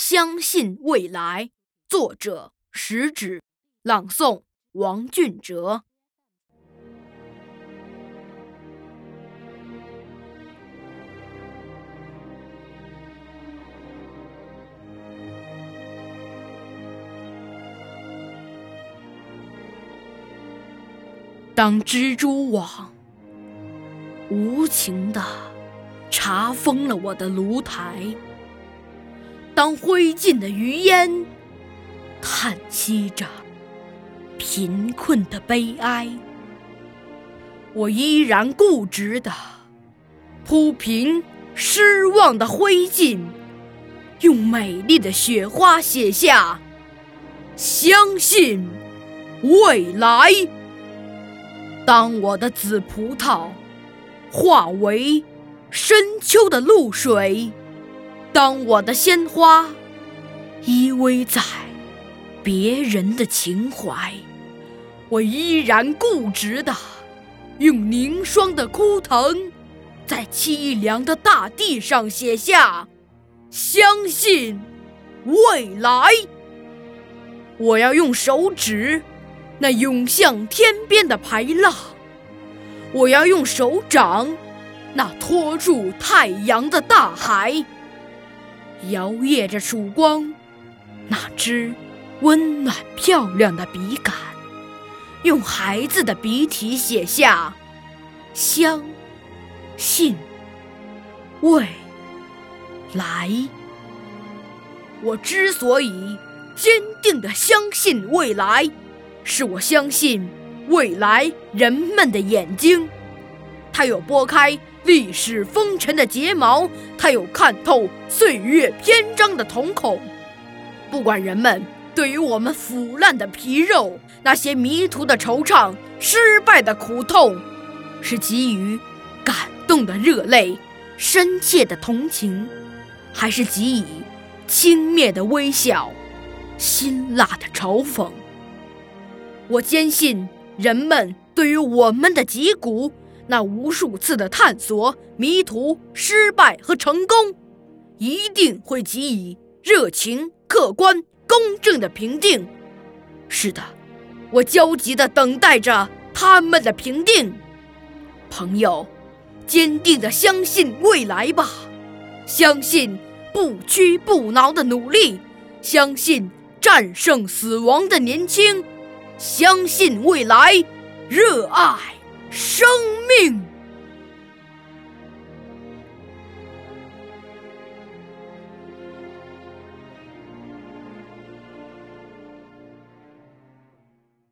相信未来。作者：食指。朗诵：王俊哲。当蜘蛛网无情地查封了我的炉台，当灰烬的余烟叹息着贫困的悲哀，我依然固执地铺平失望的灰烬，用美丽的雪花写下“相信未来”。当我的紫葡萄化为深秋的露水，当我的鲜花依偎在别人的情怀，我依然固执地用凝霜的枯藤，在凄凉的大地上写下“相信未来”。我要用手指。那涌向天边的排浪，我要用手掌；那托住太阳的大海，摇曳着曙光；那支温暖漂亮的笔杆，用孩子的笔体写下“相信未来”。我之所以坚定地相信未来。是我相信未来人们的眼睛，它有拨开历史风尘的睫毛，它有看透岁月篇章的瞳孔。不管人们对于我们腐烂的皮肉，那些迷途的惆怅，失败的苦痛，是给予感动的热泪，深切的同情，还是给予轻蔑的微笑，辛辣的嘲讽。我坚信，人们对于我们的脊骨，那无数次的探索、迷途、失败和成功，一定会给予热情、客观、公正的评定。是的，我焦急地等待着他们的评定。朋友，坚定地相信未来吧，相信不屈不挠的努力，相信战胜死亡的年轻。相信未来，热爱生命。